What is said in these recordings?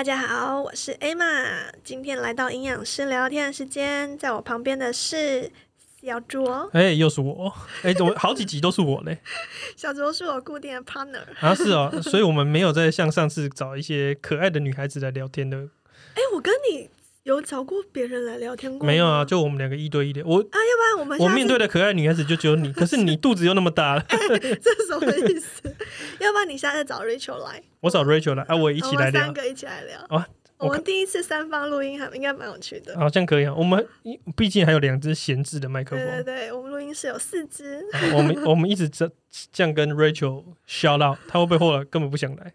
大家好，我是 Emma，今天来到营养师聊天的时间，在我旁边的是小卓，哎、又是我，哎、我好几集都是我嘞，小卓是我固定的 partner。啊是哦，所以我们没有再像上次找一些可爱的女孩子来聊天的，哎，我跟你有找过别人来聊天过吗没有啊，就我们两个一对一的，我啊，要不然我们我面对的可爱女孩子就只有你，可是你肚子又那么大了，这是什么意思？要不然你下次找 Rachel 来，我找 Rachel 来，啊，我也一起来聊我们三，个一起来聊。啊我我们第一次三方录音还应该蛮有趣的。好像可以啊，我们毕竟还有两只闲置的麦克对对风。对，我们录音室有四支，啊我们我们一直这这样跟 Rachel shout out，他会不会后来根本不想来？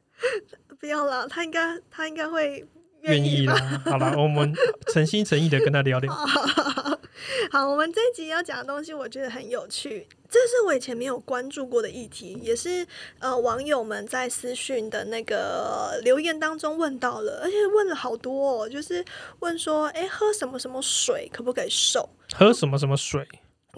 不要了，他应该他应该会愿意。啦，好啦，我们诚心诚意的跟他聊聊。好，我们这一集要讲的东西，我觉得很有趣，这是我以前没有关注过的议题，也是呃网友们在私讯的那个留言当中问到了，而且问了好多哦，就是问说，诶，喝什么什么水可不可以瘦？喝什么什么水？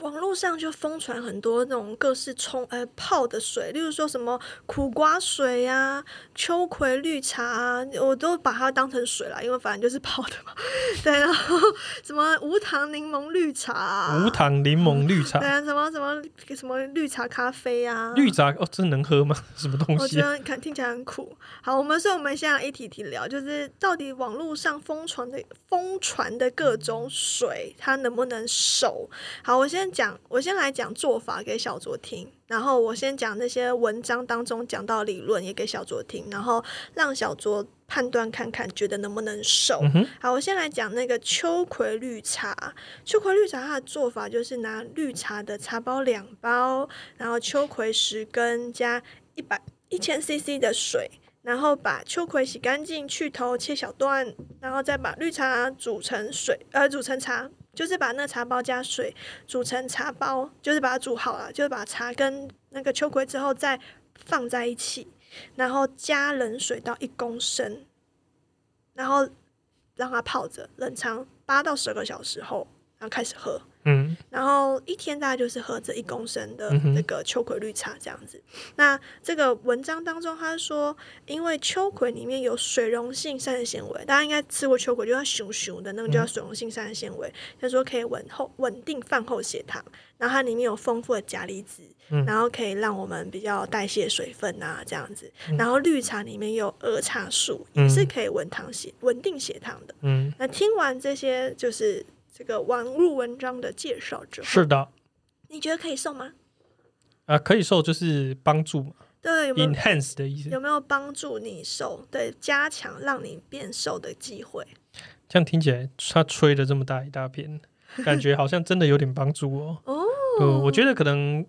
网络上就疯传很多那种各式冲呃泡的水，例如说什么苦瓜水啊、秋葵绿茶啊，我都把它当成水了，因为反正就是泡的嘛。对，然后什么无糖柠檬绿茶、啊，无糖柠檬绿茶对，啊，什么什么什么绿茶咖啡啊，绿茶哦，这能喝吗？什么东西啊？觉得看听起来很苦。好，我们所以我们现在一题题聊，就是到底网络上疯传的疯传的各种水，它能不能守？好，我先讲，我先来讲做法给小卓听，然后我先讲那些文章当中讲到理论也给小卓听，然后让小卓判断看看，觉得能不能瘦。嗯，好，我先来讲那个秋葵绿茶。秋葵绿茶它的做法就是拿绿茶的茶包两包，然后秋葵十根加一百一千 CC 的水，然后把秋葵洗干净，去头切小段，然后再把绿茶煮成水，呃，煮成茶。就是把那茶包加水煮成茶包，就是把它煮好了，就是把茶跟那个秋葵之后再放在一起，然后加冷水到一公升，然后让它泡着，冷藏八到十个小时后，然后开始喝。嗯，然后一天大概就是喝这一公升的嗯哼这个秋葵绿茶这样子。那这个文章当中他说，因为秋葵里面有水溶性膳食纤维，大家应该吃过秋葵，就叫熊熊的那个就叫水溶性膳食纤维。他说可以稳后稳定饭后血糖，然后它里面有丰富的钾离子，嗯然后可以让我们比较代谢水分啊这样子。嗯然后绿茶里面有儿茶素，也嗯是可以稳糖血稳定血糖的。嗯，那听完这些就是这个网络文章的介绍之后，是的，你觉得可以瘦吗？啊，可以瘦就是帮助嘛对，有没有，enhance 的意思。有没有帮助你瘦？对，加强让你变瘦的机会。这样听起来，他吹了这么大一大片，感觉好像真的有点帮助哦。哦，呃，我觉得可能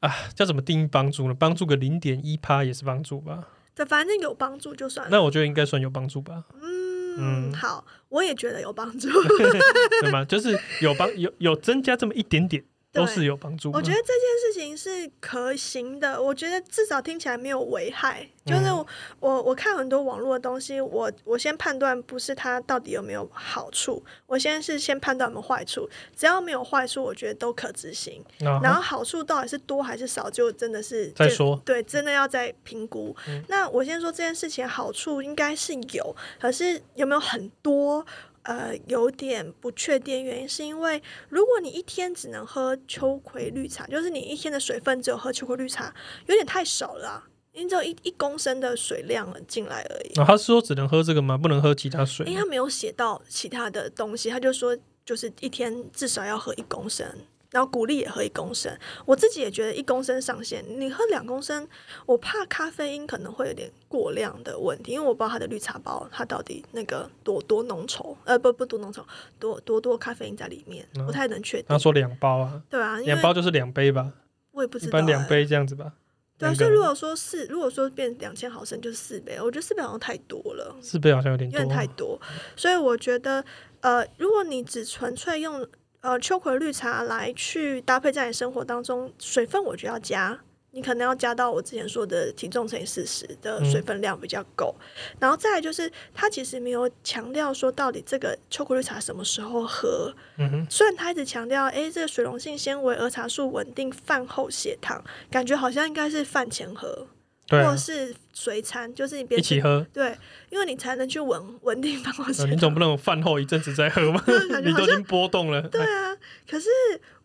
啊，叫怎么定义帮助呢？帮助个零点一趴也是帮助吧。对，反正有帮助就算了。那我觉得应该算有帮助吧，嗯，嗯好，我也觉得有帮助。对吗？就是有帮有有增加这么一点点，都对是有帮助嘛。我觉得这件事情是可行的，我觉得至少听起来没有危害。就是嗯我、我我看很多网络的东西，我我先判断不是它到底有没有好处，我先是先判断有没有坏处，只要没有坏处，我觉得都可执行。然然后好处到底是多还是少，就真的是再说对，真的要再评估。嗯那我先说这件事情好处应该是有，可是有没有很多？呃，有点不确定，原因是因为如果你一天只能喝秋葵绿茶，就是你一天的水分只有喝秋葵绿茶，有点太少了啊、因为只有一一公升的水量进来而已。啊，他是说只能喝这个吗？不能喝其他水？因为他没有写到其他的东西，他就说就是一天至少要喝一公升，然后鼓励也喝一公升。我自己也觉得一公升上限，你喝两公升，我怕咖啡因可能会有点过量的问题，因为我不知道它的绿茶包它到底那个多多浓稠，呃不不多浓稠，多多多咖啡因在里面，嗯不太能确定他。说两包啊，对啊，两包就是两杯吧，我也不知道、欸。般两杯这样子吧。对啊，所以如果说四，如果说变两千毫升就是四杯，我觉得四杯好像太多了。四杯好像有点多有点，太多，所以我觉得，呃，如果你只纯粹用呃秋葵绿茶来去搭配在你生活当中，水分我觉得要加，你可能要加到我之前说的体重乘以四十的水分量比较够。然后再来就是，它其实没有强调说到底这个秋葵绿茶什么时候喝，嗯，虽然他一直强调，诶，这个水溶性纤维、儿茶素稳定饭后血糖，感觉好像应该是饭前喝。对啊或，是随餐，就是你别一起喝。对，因为你才能去稳稳定办公呃室。你总不能饭后一阵子再喝吗？你都已经波动了。对啊，可是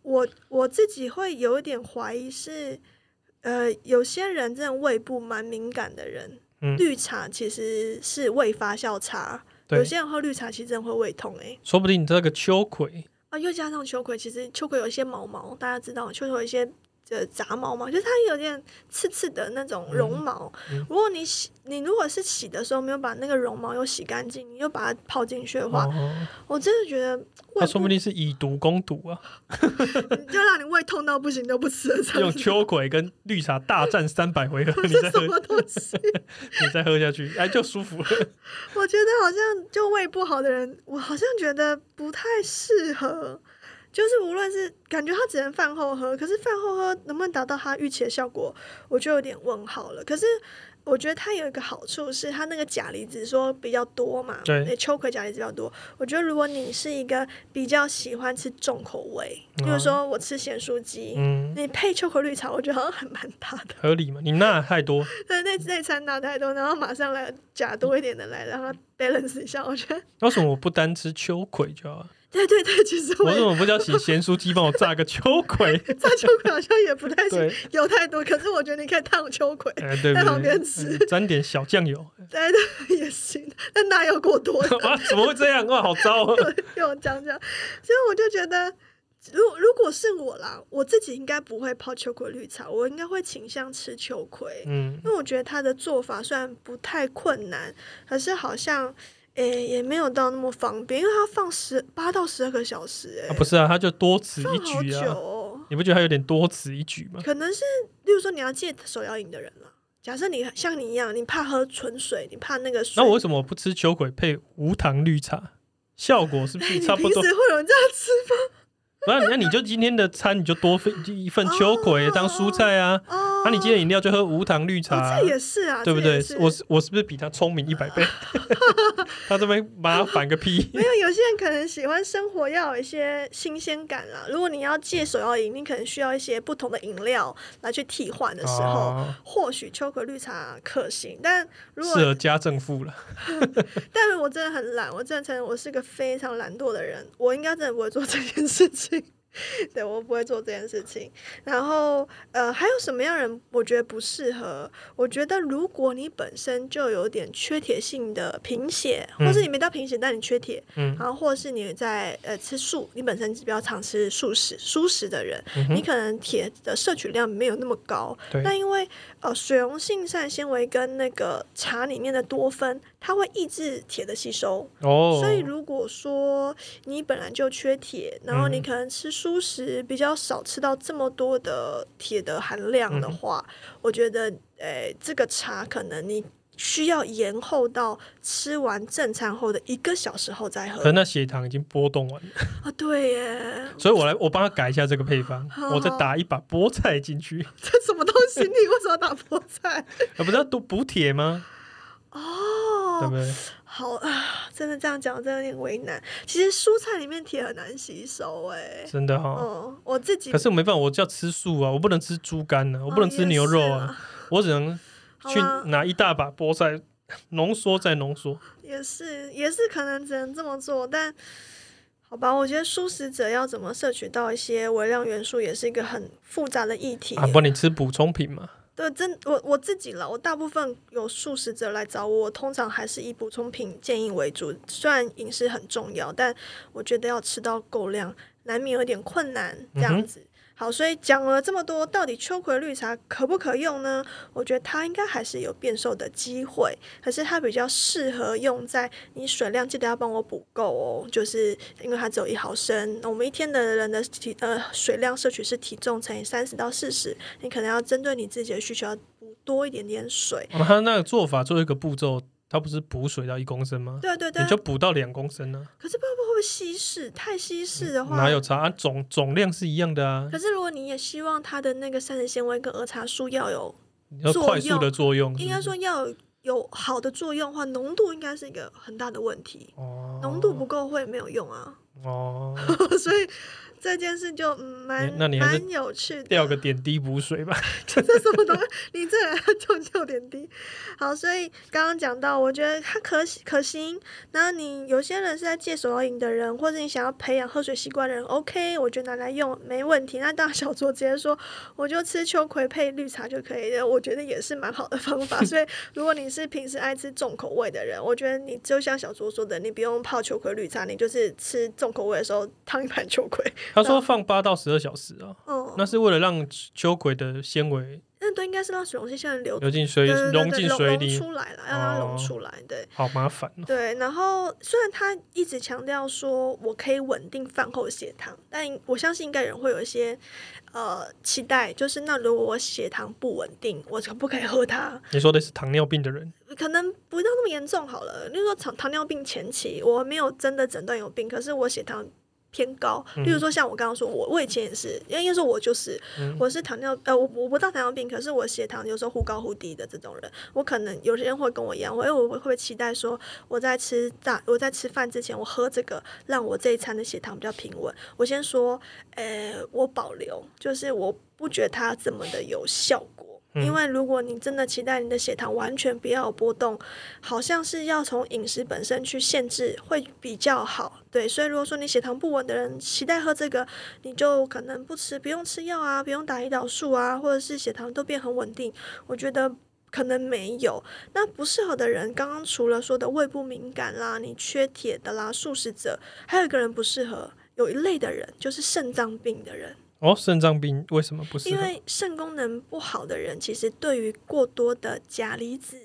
我我自己会有一点怀疑是，呃，有些人真的胃部蛮敏感的人，嗯绿茶其实是胃发酵茶，有对，些人喝绿茶其实真的会胃痛诶、说不定你这个秋葵，啊，又加上秋葵，其实秋葵有一些毛毛，大家知道秋葵有一些呃杂毛嘛，就是它有点刺刺的那种绒毛。嗯如果你洗，你如果是洗的时候没有把那个绒毛又洗干净，你又把它泡进去的话，哦，我真的觉得胃他说不定是以毒攻毒啊，就让你胃痛到不行都不吃用秋葵跟绿茶大战三百回合，你再喝，什么东西？你再喝下去，哎，就舒服了。我觉得好像就胃不好的人，我好像觉得不太适合。就是无论是感觉他只能饭后喝，可是饭后喝能不能达到他预期的效果，我就有点问号了。可是我觉得它有一个好处是，它那个钾离子说比较多嘛，对那秋葵钾离子比较多。我觉得如果你是一个比较喜欢吃重口味，比如嗯说我吃咸酥鸡，嗯，你配秋葵绿茶，我觉得好像还蛮搭的。合理嘛？你钠太多，对，那那餐拿太多，然后马上来钾多一点的来，让它 balance 一下。我觉得，为什么我不单吃秋葵就好？对对对，其实我怎么不叫洗咸酥鸡帮我炸个秋葵？炸秋葵好像也不太行，对，有太多。可是我觉得你可以烫秋葵，哎，对在不旁边？吃哎沾点小酱油，对对也行。但哪有过多的？哇，怎么会这样？哇，好糟啊！又讲讲，所以我就觉得。如如果是我啦，我自己应该不会泡秋葵绿茶，我应该会倾向吃秋葵，嗯，因为我觉得它的做法虽然不太困难，可是好像诶、也没有到那么方便，因为它放十八到十二个小时、诶，啊，不是啊，他就多此一举啊，哦。你不觉得他有点多此一举吗？可能是，例如说你要戒手摇饮的人了。假设你像你一样，你怕喝纯水，你怕那个水，那我为什么不吃秋葵配无糖绿茶？效果是不是 差不多平时？会有人这样吃不 然那你就今天的餐你就多分一份秋葵当蔬菜啊，哦？那、你今天饮料就喝无糖绿茶这也是啊，对不对是？我是我是不是比他聪明一百倍？他这边麻烦个屁！没有，有些人可能喜欢生活要有一些新鲜感啦。如果你要戒手摇饮，你可能需要一些不同的饮料来去替换的时候，哦或许秋葵绿茶可行。但如适果，合家政妇了。但是我真的很懒，我真的承认我是个非常懒惰的人，我应该真的不会做这件事情。对我不会做这件事情。然后呃，还有什么样人我觉得不适合？我觉得如果你本身就有点缺铁性的贫血，嗯或是你没到贫血，但你缺铁，嗯然后或者是你在呃吃素，你本身比较常吃素食素食的人，你可能铁的摄取量没有那么高。那因为呃水溶性膳纤维跟那个茶里面的多酚，它会抑制铁的吸收。哦，所以如果说你本来就缺铁，然后你嗯可能吃素食比较少吃到这么多的铁的含量的嗯话，我觉得呃这个茶可能你需要延后到吃完正餐后的一个小时后再喝可能那血糖已经波动完了，啊。对耶，所以我来我帮他改一下这个配方，好我再打一把菠菜进去，这什么东西？你为什么要打菠菜？啊，不是要多补铁吗？对哦不，对？好啊，真的这样讲，真的有点为难。其实蔬菜里面铁很难吸收，哎，真的哈、嗯，我自己可是我没办法，我就要吃素啊，我不能吃猪肝呢、我不能吃牛肉啊，我只能去拿一大把菠菜，浓缩再浓缩。也是也是可能只能这么做，但好吧，我觉得素食者要怎么摄取到一些微量元素，也是一个很复杂的议题。啊，不然你吃补充品嘛？对，真我我自己了，我大部分有素食者来找我，我通常还是以补充品建议为主。虽然饮食很重要，但我觉得要吃到够量，难免有点困难。这样子。好，所以讲了这么多，到底秋葵绿茶可不可用呢？我觉得它应该还是有变瘦的机会，可是它比较适合用在你水量记得要帮我补够哦，就是因为它只有一毫升，我们一天的人的体呃水量摄取是体重乘以三十到四十，你可能要针对你自己的需求要补多一点点水。哦他那个做法做一个步骤，他不是补水到一公升吗？对对对你，就补到两公升呢、可是不知道会不会稀释？太稀释的话，哪有差啊？总总量是一样的啊可，是如果你也希望它的那个膳食纤维跟儿茶素要有，要快速的作用是是应该说要有有好的作用的话，浓度应该是一个很大的问题。哦，浓度不够会没有用啊，哦，所以这件事就嗯蛮蛮有趣的，掉个点滴补水吧。这什么东西？你这人就就点滴。好，所以刚刚讲到，我觉得它可可行。那你有些人是在戒手摇饮的人，或者你想要培养喝水习惯的人，OK，我觉得拿来用没问题。那当然，小卓直接说，我就吃秋葵配绿茶就可以了，我觉得也是蛮好的方法。所以，如果你是平时爱吃重口味的人，我觉得你就像小卓说的，你不用泡秋葵绿茶，你就是吃重口味的时候烫一盘秋葵。他说放八到十二小时啊，哦，那是为了让秋葵的纤维那都应该是让水溶性纤维流流进水溶进水里，出来了，要让它溶哦出来。对好麻烦哦。对，然后虽然他一直强调说我可以稳定饭后血糖，但我相信应该有人会有一些呃期待，就是那如果我血糖不稳定，我可不可以喝它？你说的是糖尿病的人，可能不到那么严重好了。例如说糖糖尿病前期，我没有真的诊断有病，可是我血糖偏高。例如说像我刚刚说，我我以前也是，应该说我就是，嗯我是糖尿呃我我不到糖尿病，可是我血糖有时候忽高忽低的这种人，我可能有些人会跟我一样，我我会不会期待说我在吃大我在吃饭之前我喝这个，让我这一餐的血糖比较平稳。我先说，呃，我保留，就是我不觉得它这么的有效果。因为如果你真的期待你的血糖完全不要有波动，好像是要从饮食本身去限制会比较好。对，所以如果说你血糖不稳的人期待喝这个，你就可能不吃，不用吃药啊，不用打胰岛素啊，或者是血糖都变很稳定。我觉得可能没有。那不适合的人，刚刚除了说的胃不敏感啦，你缺铁的啦，素食者，还有一个人不适合。有一类的人就是肾脏病的人，哦，肾脏病为什么不是？因为肾功能不好的人，其实对于过多的钾离子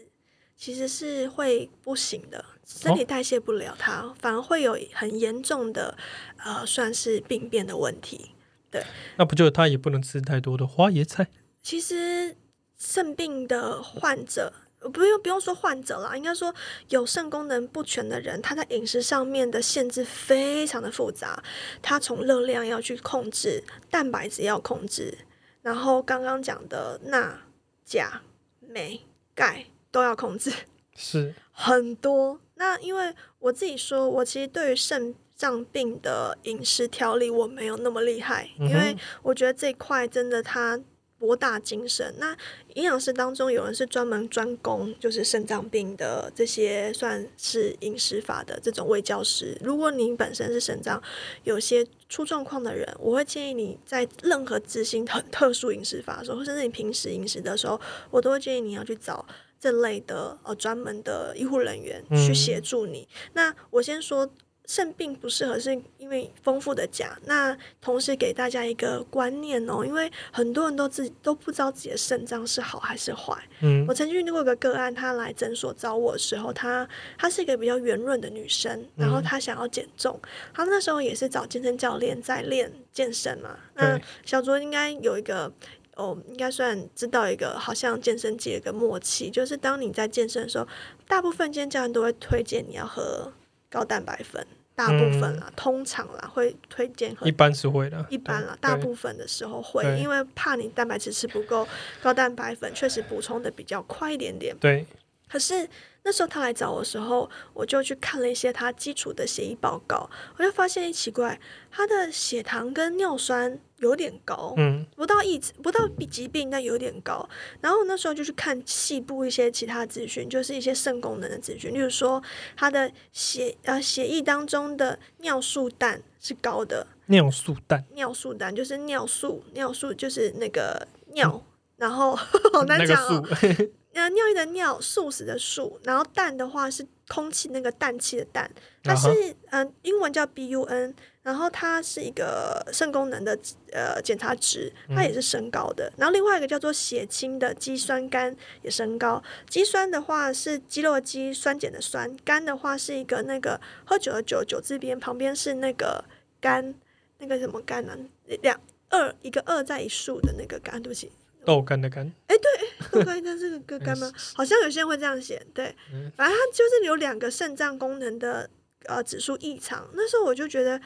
其实是会不行的，身体代谢不了它，反而会有很严重的呃，算是病变的问题。对那不就他也不能吃太多的花椰菜？其实肾病的患者，呃不用不用说患者啦，应该说有肾功能不全的人，他在饮食上面的限制非常的复杂。他从热量要去控制，蛋白质要控制，然后刚刚讲的钠、钾、镁、钙都要控制，是很多。那因为我自己说，我其实对于肾脏病的饮食调理我没有那么厉害，因为我觉得这一块真的它博大精深。那营养师当中有人是专门专攻就是肾脏病的这些算是饮食法的这种卫教师。如果你本身是肾脏有些出状况的人，我会建议你在任何执行很特殊饮食法的时候，或甚至你平时饮食的时候，我都会建议你要去找。这类的呃专门的医护人员去协助你。那我先说肾病不适合，是因为丰富的钾。那同时给大家一个观念哦，因为很多人都自己都不知道自己的肾脏是好还是坏。嗯我曾经遇过一个个案，他来诊所找我的时候，她她是一个比较圆润的女生，然后她想要减重，她那时候也是找健身教练在练健身嘛。那小卓应该有一个。哦，应该算知道一个好像健身界有一个默契，就是当你在健身的时候，大部分健身教练都会推荐你要喝高蛋白粉，大部分啦，通常啦会推荐喝一般是会的，一般啦，大部分的时候会，因为怕你蛋白质吃不够，高蛋白粉确实补充的比较快一点点。对。可是那时候他来找我的时候，我就去看了一些他基础的血液报告，我就发现奇怪，他的血糖跟尿酸有点高，嗯不到一不到疾病，但有点高。然后那时候就去看细部一些其他资讯，就是一些肾功能的资讯，例如说他的血呃血液当中的尿素氮是高的，尿素氮尿素氮就是尿素，尿素就是那个尿，然后 好难那个讲哦。尿液的尿，素食的素，然后氮的话是空气那个氮气的氮，它是嗯、呃英文叫 BUN，然后它是一个肾功能的呃检查值，它也是升高的。然后另外一个叫做血清的肌酸酐也升高，肌酸的话是肌肉的肌，酸碱的酸，酐的话是一个那个喝酒的酒，酒字边旁边是那个肝，那个什么肝呢、两二一个二在一竖的那个肝，对不起，豆干的干，豆干它是个肝吗？好像有些人会这样写，对，反正它就是有两个肾脏功能的呃指数异常。那时候我就觉得，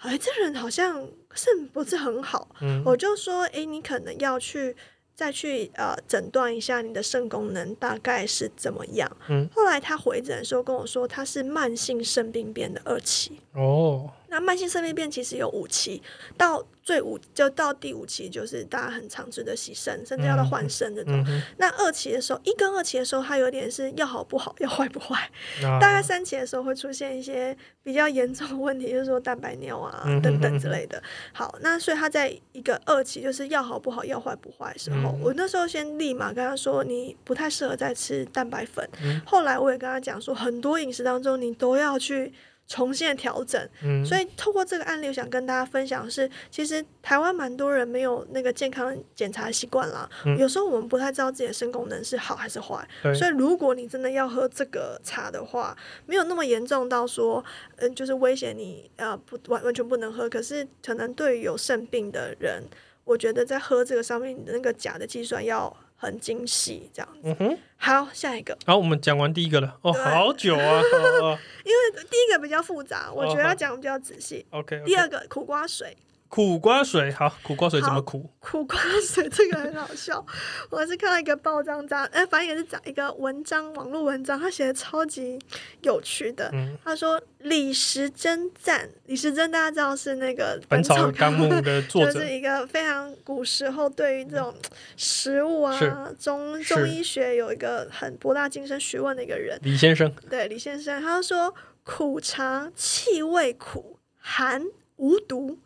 哎，这人好像肾不是很好，嗯我就说，哎，你可能要去再去呃诊断一下你的肾功能大概是怎么样。嗯，后来他回诊的时候跟我说，他是慢性肾病变的二期。哦，那慢性肾病变其实有五期，到最五就到第五期就是大家很常吃的洗肾，甚至要到换肾这种。那二期的时候，一跟二期的时候，它有点是要好不好，要坏不坏。那大概三期的时候会出现一些比较严重的问题，就是说蛋白尿啊嗯等等之类的。好，那所以他在一个二期，就是要好不好，要坏不坏的时候，嗯我那时候先立马跟他说，你不太适合再吃蛋白粉。嗯后来我也跟他讲说，很多饮食当中你都要去。重新的调整，嗯，所以透过这个案例，我想跟大家分享的是，其实台湾蛮多人没有那个健康检查习惯啦。嗯有时候我们不太知道自己的肾功能是好还是坏，所以如果你真的要喝这个茶的话，没有那么严重到说，嗯，就是威胁你呃不完完全不能喝。可是可能对于有肾病的人，我觉得在喝这个上面，你的那个钾的计算要很精细，这样子。嗯哼，好，下一个，好，我们讲完第一个了，哦，好久啊，因为第一个比较复杂，我觉得要讲比较仔细。，OK，第二个苦瓜水，苦瓜水，好，苦瓜水怎么苦？苦瓜水这个很好笑，我是看到一个报章章，哎、反正也是讲一个文章，网络文章，他写的超级有趣的。嗯，他说李时珍赞，李时珍大家知道是那个《本草纲目》的作者。就是，一个非常古时候对于这种食物啊是。中中医学有一个很博大精深学问的一个人。李先生，对李先生，他说苦茶气味苦，寒无毒，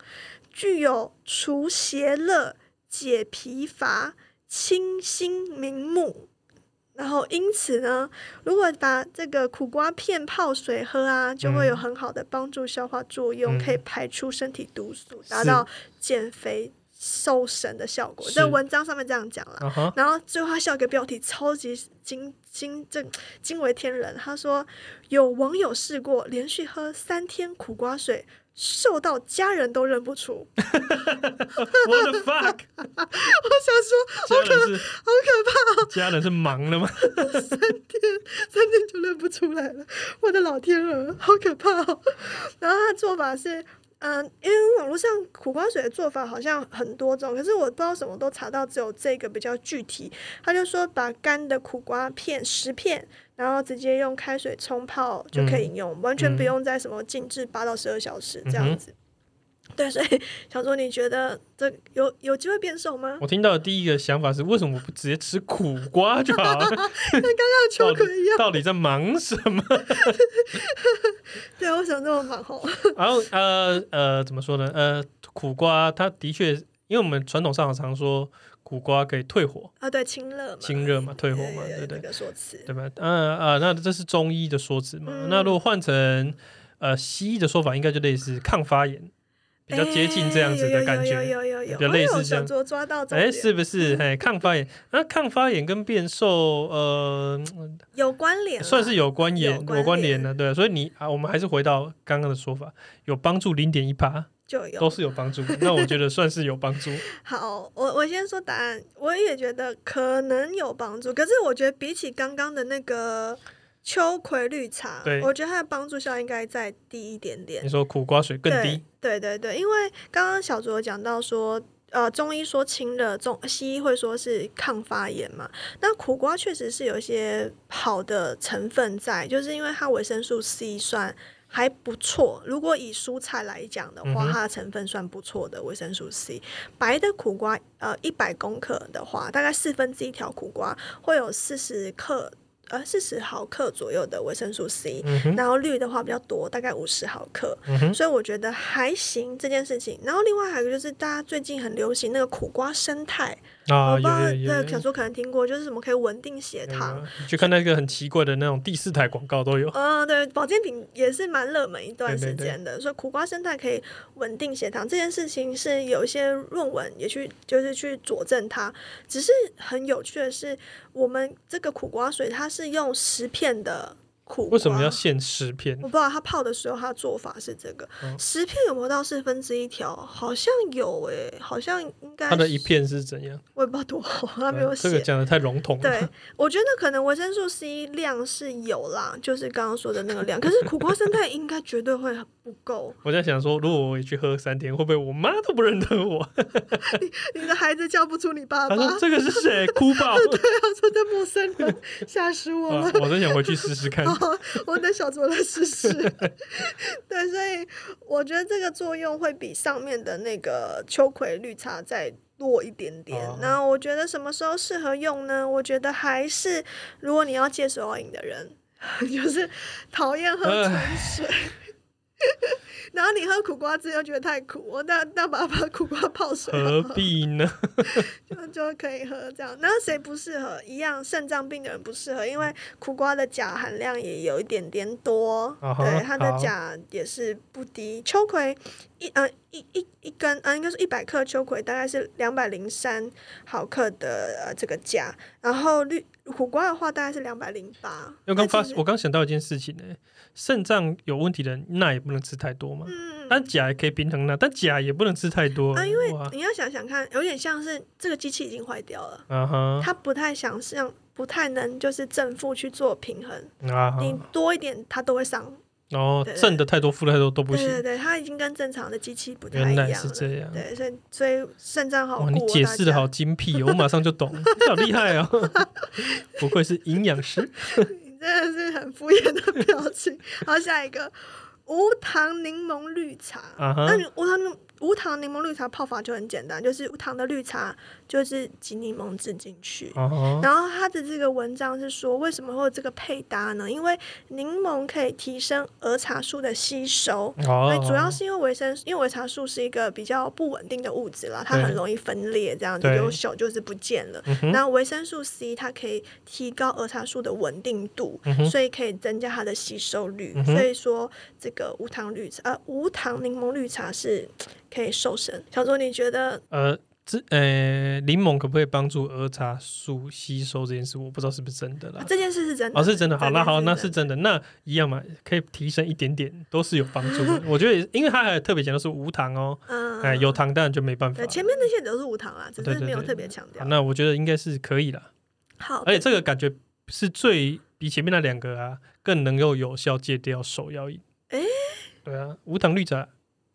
具有除邪乐、解疲乏、清心明目。然后因此呢，如果把这个苦瓜片泡水喝啊，就会有很好的帮助消化作用，嗯可以排出身体毒素，达到减肥瘦身的效果。是这文章上面这样讲啦。啊哈，然后最后他下一个标题超级惊惊这惊为天人，他说有网友试过连续喝三天苦瓜水，瘦到家人都认不出。我的 fuck，我想说，家人是好可怕，家人是忙了吗？三天三天就认不出来了，我的老天鹅，好可怕哦！然后他的做法是。嗯，因为网络上苦瓜水的做法好像很多种，可是我不知道什么都查到只有这个比较具体。他就说把干的苦瓜片十片，然后直接用开水冲泡就可以饮用，完全不用在什么静置八到十二小时这样子。对，所以小卓，你觉得这有有机会变瘦吗？我听到的第一个想法是，为什么我不直接吃苦瓜就好了？像秋葵一样，到底在忙什么？对，为什么这么忙吼？然后呃呃，怎么说呢？呃，苦瓜它的确，因为我们传统上常说苦瓜可以退火、啊，对，清热嘛，清热嘛、退火嘛，有对不对这？个说辞。对吧？嗯啊，那这是中医的说辞嘛？嗯那如果换成呃西医的说法，应该就类似抗发炎，比较接近这样子的感觉。有有有有有，比较类似这样抓到重哎，点，是不是？哎，抗发炎，那抗发炎跟变瘦，呃，有关联，算是有关联，有关联的，对。所以你啊，我们还是回到刚刚的说法，有帮助零点一趴，就有都是有帮助。那我觉得算是有帮助。好，我我先说答案，我也觉得可能有帮助，可是我觉得比起刚刚的那个秋葵绿茶，我觉得它的帮助效应该再低一点点你。说苦瓜水更低，对对对，因为刚刚小卓讲到说。呃，中医说清热，中西医会说是抗发炎嘛。那苦瓜确实是有一些好的成分在，就是因为它维生素 C 算还不错。如果以蔬菜来讲的话，嗯它的成分算不错的维生素 C。白的苦瓜，呃，一百公克的话，大概四分之一条苦瓜会有四十克，呃，四十毫克左右的维生素 C。嗯，然后绿的话比较多，大概五十毫克。嗯，所以我觉得还行这件事情。然后另外还有一个就是大家最近很流行那个苦瓜生态，啊，有我不知道小时候可能听过，就是什么可以稳定血糖。有你去看那个很奇怪的那种第四台广告都有。嗯，对，保健品也是蛮热门一段时间的，所以苦瓜生态可以稳定血糖这件事情是有一些论文也去就是去佐证它。只是很有趣的是，我们这个苦瓜水它是用十片的苦瓜，为什么要限十片我？不知道他泡的时候，他的做法是这个。嗯十片有没有到四分之一条？好像有诶、好像应该。它的一，片是怎样？我也不知道多好，他没有呃写。这个讲的太笼统了。对，我觉得可能维生素 C 量是有啦，就是刚刚说的那个量。可是苦瓜生态应该绝对会不够。我在想说，如果我也去喝三天，会不会我妈都不认得我？你的孩子叫不出你爸爸，这个是谁？哭爆！对啊，说这陌生人，吓死我了。啊我真想回去试试看。好，我等小卓来试试。对，所以我觉得这个作用会比上面的那个秋葵绿茶再弱一点点。哦然后我觉得什么时候适合用呢？我觉得还是如果你要戒手摇饮的人，就是讨厌喝纯水。然后你喝苦瓜汁又觉得太苦，我那那把把苦瓜泡水何必呢？就就可以喝这样。那谁不适合？一样，肾脏病的人不适合，因为苦瓜的钾含量也有一点点多，对它的钾也是不低。秋葵一呃一一一根呃应该是一百克秋葵大概是两百零三毫克的呃这个钾，然后绿苦瓜的话大概是两百零八。因为刚发我刚想到一件事情呢、肾脏有问题的人钠也不能吃太多嘛，嗯但钾也可以平衡钠，但钾也不能吃太多啊，因为你要想想看，有点像是这个机器已经坏掉了，啊哈它不太想像不太能就是正负去做平衡。啊你多一点，它都会伤。哦正的太多，负的太多都不行。对对对，它已经跟正常的机器不太原来一样了。是这样对，所以所以肾脏好哇，你解释的好，精辟哦，我马上就懂，你好厉害哦！不愧是营养师 你真的是很敷衍的表情。好，下一个无糖柠檬绿茶。那你无糖柠无糖柠檬绿茶泡法就很简单，就是无糖的绿茶就是挤柠檬汁进去。哦然后他的这个文章是说，为什么会有这个配搭呢？因为柠檬可以提升儿茶素的吸收，哦对，主要是因为维生素，因为维茶素是一个比较不稳定的物质啦，它很容易分裂，这样子对有小就是不见了。嗯哼那维生素 C 它可以提高儿茶素的稳定度，所以可以增加它的吸收率。所以说这个无糖绿茶，呃，无糖柠檬绿茶是可以瘦身。小周，你觉得？呃，这呃，柠檬可不可以帮助儿茶素吸收这件事？我不知道是不是真的啦。这件事是真的？哦，是真的。好，那好，那是真的。那一样嘛，可以提升一点点，都是有帮助的。我觉得，因为它还特别讲的是无糖哦，嗯，哎，有糖当然就没办法，。前面那些都是无糖啊，只对对对是没有特别强调好。那我觉得应该是可以啦。好，而且这个感觉是最比前面那两个啊更能够有效戒掉手摇饮。诶对啊，无糖绿茶、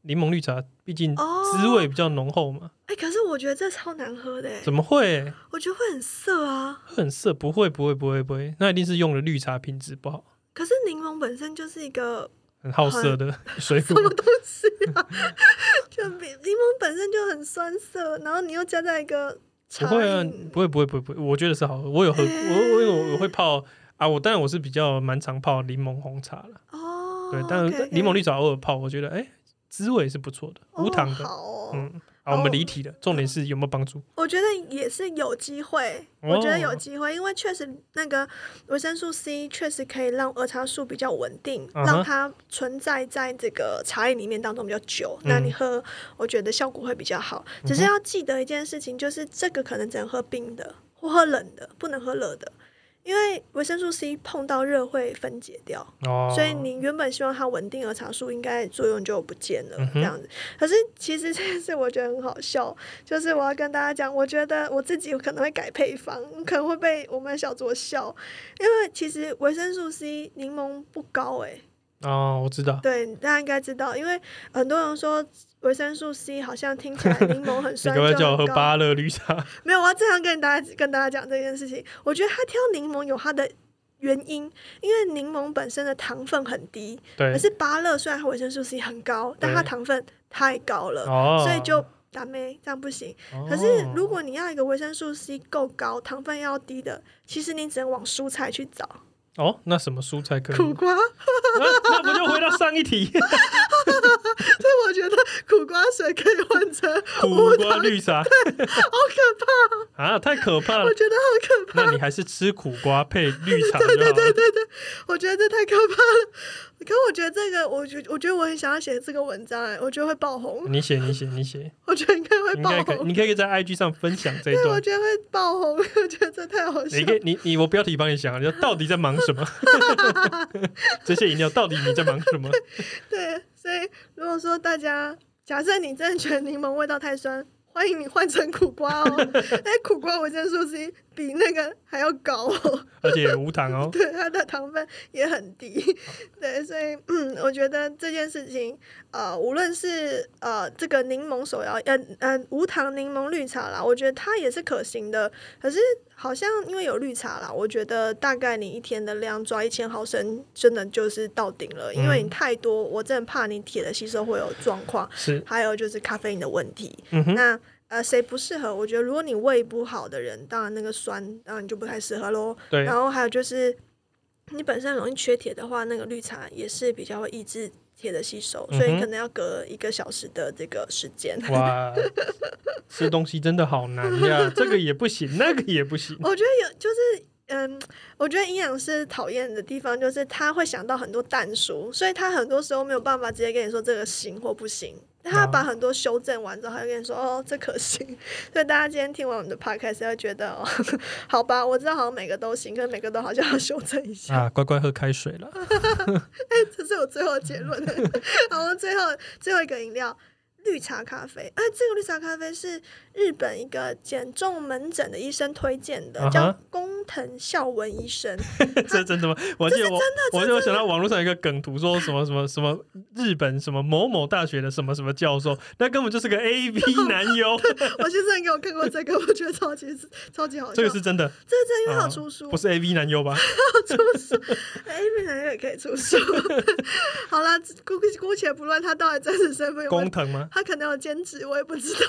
柠檬绿茶，毕竟哦滋味比较浓厚嘛。哎、可是我觉得这超难喝的欸，怎么会？我觉得会很涩啊。会很涩？不会，不会，不会，不会。那一定是用的绿茶品质不好，可是柠檬本身就是一个很好涩的 水果。什么东西啊？就比 柠檬本身就很酸涩，然后你又加在一个不茶会啊，不会，不会，不会，不会。我觉得是好喝。我有喝，我我有我会泡啊。我当然我是比较蛮常泡柠檬红茶了。哦，对，但柠檬绿茶偶尔泡，我觉得哎、滋味是不错的，无糖的。哦、好哦，嗯，啊，我们离题了，重点是有没有帮助？我觉得也是有机会，哦我觉得有机会，因为确实那个维生素 C 确实可以让儿茶素比较稳定，让它存在在这个茶叶里面当中比较久。那嗯你喝，我觉得效果会比较好。只是要记得一件事情，就是这个可能只能喝冰的或喝冷的，不能喝热的。因为维生素 C 碰到热会分解掉，哦，所以你原本希望它稳定儿茶素，应该作用就不见了这样子。可是其实这件事我觉得很好笑，就是我要跟大家讲，我觉得我自己可能会改配方，可能会被我们小卓笑，因为其实维生素 C 柠檬不高诶、哦，我知道，对，大家应该知道，因为很多人说维生素 C 好像听起来柠檬很 你酸，可不可以叫我喝芭乐绿茶？没有，我要正常跟大家跟大家讲这件事情。我觉得他挑柠檬有他的原因，因为柠檬本身的糖分很低，对可，是芭乐虽然它维生素 C 很高，但它对糖分太高了，哦，所以就打咩这样不行。哦，可是如果你要一个维生素 C 够高、糖分要低的，其实你只能往蔬菜去找，哦，那什么蔬菜可以？苦瓜。那那不就回到上一题，所以我觉得苦瓜水可以换成，苦瓜绿茶好可怕，啊，太可怕了我。觉得好可怕。那你还是吃苦瓜配绿茶对对对对对。我觉得这太可怕了。可我觉得这个，我觉我觉得我很想要写这个文章，哎，我觉得会爆红，你写，你写，你写，我觉得应该会爆应该可你可以在 IG 上分享这一段，我。觉得会爆红，我觉得这太好笑你可以，你你我标题帮你想你，就到底在忙什么？这些饮料到底你在忙什么？对，所以如果说大家假设你真的觉得柠檬味道太酸，欢迎你换成苦瓜哦。哎，苦瓜维生素 C 比那个还要高哦，而且无糖哦。对，它的糖分也很低。对，所以嗯，我觉得这件事情，呃，无论是呃这个柠檬手摇，呃呃无糖柠檬绿茶啦，我觉得它也是可行的。可是好像因为有绿茶啦，我觉得大概你一天的量抓一千毫升，真的就是到顶了。因为你太多，我真的怕你铁的吸收会有状况。是，还有就是咖啡因的问题。嗯哼，那呃，谁不适合？我觉得如果你胃不好的人，当然那个酸，当然你就不太适合喽。对然后还有就是，你本身容易缺铁的话，那个绿茶也是比较会抑制铁的吸收，所以可能要隔一个小时的这个时间。哇，吃东西真的好难呀，这个也不行，那个也不行。我觉得有就是。嗯，我觉得营养师讨厌的地方就是他会想到很多淡书，所以他很多时候没有办法直接跟你说这个行或不行。他把很多修正完之后，他就跟你说哦，这可行。所以大家今天听完我们的 podcast 要觉得哦，好吧，我知道好像每个都行，可是每个都好像要修正一下。啊，乖乖喝开水了。这是我最后的结论。然后最后最后一个饮料。绿茶咖啡，哎，这个绿茶咖啡是日本一个减重门诊的医生推荐的叫工藤孝文医生。这真的吗？我记得我我就想到网络上有一个梗图，说什么什么什么日本什么某某大学的什么什么教授，那根本就是个 A V 男优。我先生给我看过这个，我觉得超级超级好笑。这个是真的，这是真，因为他出书，不是 A V 男优吧？出书，A V 男优也可以出书。好了，姑姑且不论他到底真实身份有工藤吗？他可能有兼职，我也不知道。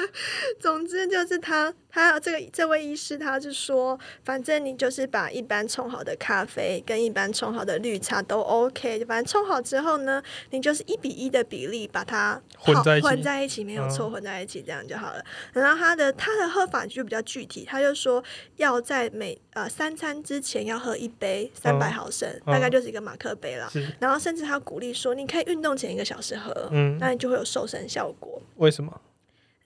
总之就是他，他这个这位医师他是说，反正你就是把一般冲好的咖啡跟一般冲好的绿茶都 OK，反正冲好之后呢，你就是一比一的比例把它混在一起混在一起没有错，嗯混在一起这样就好了。然后他的他的喝法就比较具体，他就说要在每呃三餐之前要喝一杯三百毫升，嗯大概就是一个马克杯了。然后甚至他鼓励说，你可以运动前一个小时喝，嗯那你就会有瘦身效果。为什么？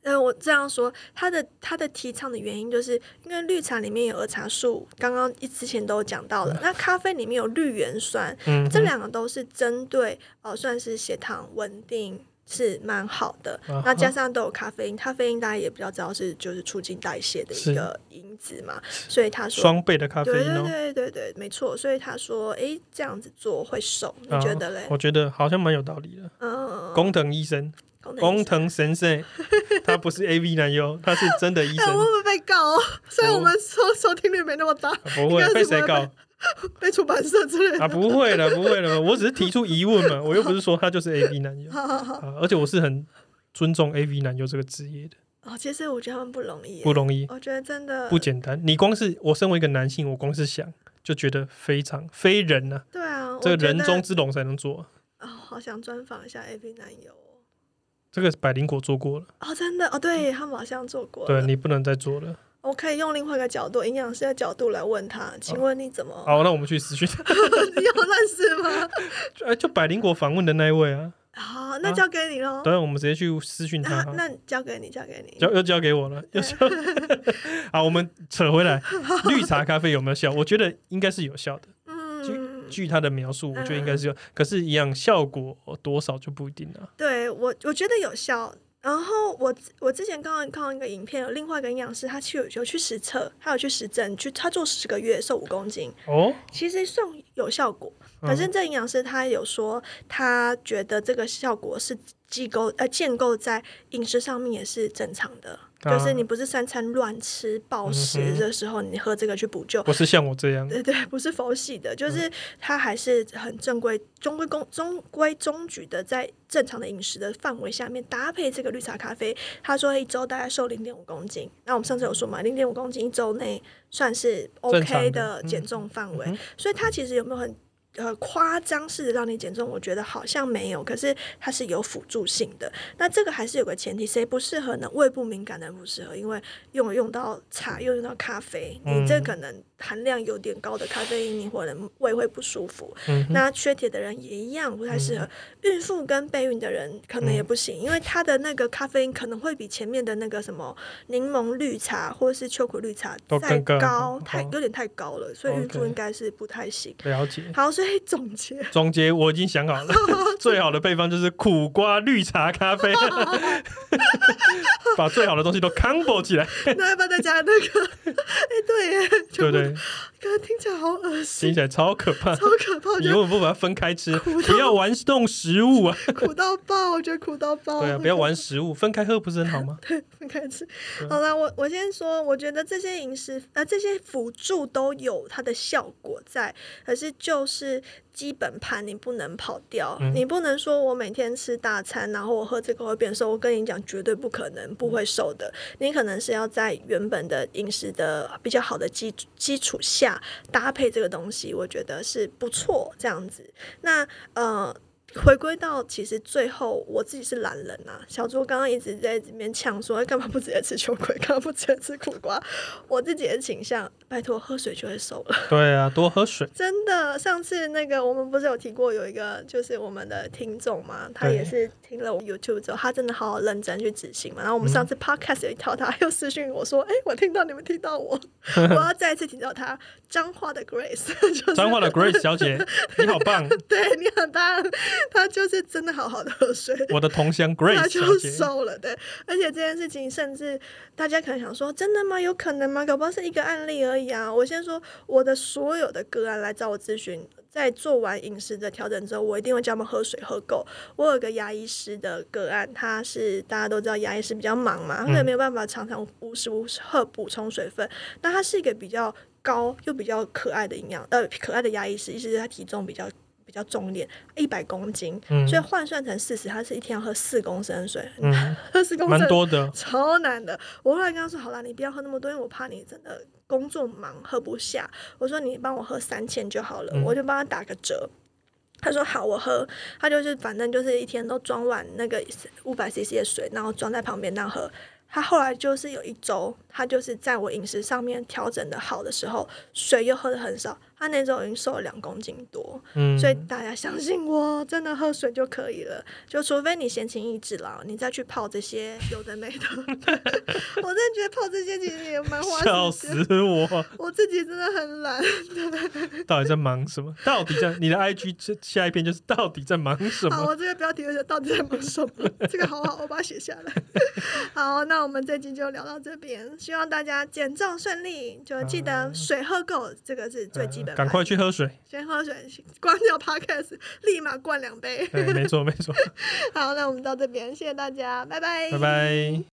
呃，我这样说，他的他的提倡的原因，就是因为绿茶里面有儿茶素，刚刚一之前都有讲到了。那咖啡里面有绿原酸，嗯，这两个都是针对呃算是血糖稳定是蛮好的。啊那加上都有咖啡因，咖啡因大家也比较知道是就是促进代谢的一个因子嘛，所以他说。双倍的咖啡对对因哦。对对对，没错。所以他说，哎，这样子做会瘦，你啊觉得嘞？我觉得好像蛮有道理的。嗯，工藤医生，工藤神社，他不是 A V 男优，他是真的医哎，生 我。会不会被告哦？虽然我们收收听率没那么大，不会被谁告被 被出版社之类的。啊？不会了，不会了，我只是提出疑问嘛，我又不是说他就是 A V 男优好好好，啊，而且我是很尊重 A V 男优这个职业的，哦，其实我觉得他们不容易，不容易，我觉得真的不简单。你光是我身为一个男性，我光是想就觉得非常非人呐、对啊，这个人中之龙才能做。哦，好想专访一下 A V 男友哦。这个百灵果做过了，哦，真的哦，对他们好像做过了。对你不能再做了。我可以用另外一个角度，营养师的角度来问他，请问你怎么？好，那我们去私讯，你有认识吗？哎，就百灵果访问的那一位啊，好，那交给你喽。等下我们直接去私讯他那交给你，交给你。交又交给我了，又交。好，我们扯回来，绿茶咖啡有没有效？我觉得应该是有效的。嗯，据他的描述，我觉得应该是有，可是，一样效果多少就不一定了。对我我觉得有效。然后我我之前刚刚看到一个影片，有另外一个营养师，他去有有去实测，他有去实证，去他做十个月瘦五公斤，哦，其实算有效果。反正这营养师他有说，他觉得这个效果是建构呃建构在饮食上面也是正常的，啊就是你不是三餐乱吃暴食的时候，你喝这个去补救。不是像我这样，对对，不是佛系的，就是它还是很正规、中规公、中规中矩的，在正常的饮食的范围下面搭配这个绿茶咖啡。他说一周大概瘦零点五公斤，那我们上次有说嘛，零点五公斤一周内算是 OK 的的减重范围，嗯所以他其实有没有很呃夸张式的让你减重？我觉得好像没有，可是它是有辅助性的。那这个还是有个前提，谁不适合呢？胃不敏感的人不适合，因为用用到茶又用到咖啡，你这嗯可能含量有点高的咖啡因，你可能胃会不舒服。嗯那缺铁的人也一样不太适合，孕妇跟备孕的人可能也不行，因为它的那个咖啡因可能会比前面的那个什么柠檬绿茶或者是秋苦绿茶都再高高，太哦有点太高了，所以孕妇应该是不太行。了解。好，所以总结，总结我已经想好了，最好的配方就是苦瓜绿茶咖啡，把最好的东西都 combo 起来，那要不要再加那个？哎、对耶，对不对？Right. 听起来好恶心听，起来超可怕。超可怕，你为什么不把它分开吃？不要玩弄食物啊！苦到爆，我觉得苦到爆。对啊，不要玩食物，分开喝不是很好吗？对，分开吃。好了，我我先说，我觉得这些饮食呃这些辅助都有它的效果在，可是就是基本盘你不能跑掉，嗯你不能说我每天吃大餐，然后我喝这个会变瘦。我跟你讲，绝对不可能，不会瘦的。你可能是要在原本的饮食的比较好的基基础下搭配这个东西，我觉得是不错这样子。那呃。回归到其实最后，我自己是懒人啊。小猪刚刚一直在这边呛说，哎干嘛不直接吃秋葵，干嘛不直接吃苦瓜？我自己的倾向，拜托喝水就会瘦了。对啊，多喝水。真的，上次那个我们不是有提过有一个就是我们的听众嘛，他也是听了我 YouTube 之后，他真的好好认真去执行嘛。然后我们上次 Podcast 有一条，他又私讯我说，哎、我听到你们听到我，我要再一次提到他彰化的 Grace，就是彰化的 Grace 小姐，你好棒！对你很棒，他就是真的好好的喝水。我的同乡 Grace 就，瘦了，对，而且这件事情，甚至大家可能想说，真的吗？有可能吗？搞不好是一个案例而已啊！我先说，我的所有的个案来找我咨询，在做完饮食的调整之后，我一定会叫他们喝水喝够。我有个牙医师的个案，他是大家都知道牙医师比较忙嘛，他也没有办法常常无时无刻补充水分，那他是一个比较高又比较可爱的营养呃可爱的牙医师，意思是他体重比较。比较重一点，一百公斤，嗯所以换算成四十，他是一天要喝四公升水，嗯，喝四公蛮升多的。超难的。我后来跟他说，好啦，你不要喝那么多，因为我怕你真的工作忙喝不下。我说你帮我喝三千就好了，嗯我就帮他打个折。他说好，我喝。他就是反正就是一天都装满那个五百 CC 的水，然后装在旁边那样喝。他后来就是有一周，他就是在我饮食上面调整的好的时候，水又喝的很少，他那时候已经瘦了两公斤多。嗯，所以大家相信我，真的喝水就可以了。就除非你闲情逸致啦，你再去泡这些有的没的。我真的觉得泡这些其实也蛮花笑时间。死我！我自己真的很懒。到底在忙什么？到底在你的 IG 这下一篇就是到底在忙什么好，我这个标题就是到底在忙什么？这个好好，我把它写下来。好，那我们这集就聊到这边，希望大家减重顺利，就记得水喝够，这个是最基本赶快去喝水。先喝水，关掉 Podcast，立马灌两杯。对，没错没错。好，那我们到这边，谢谢大家，拜拜，拜拜。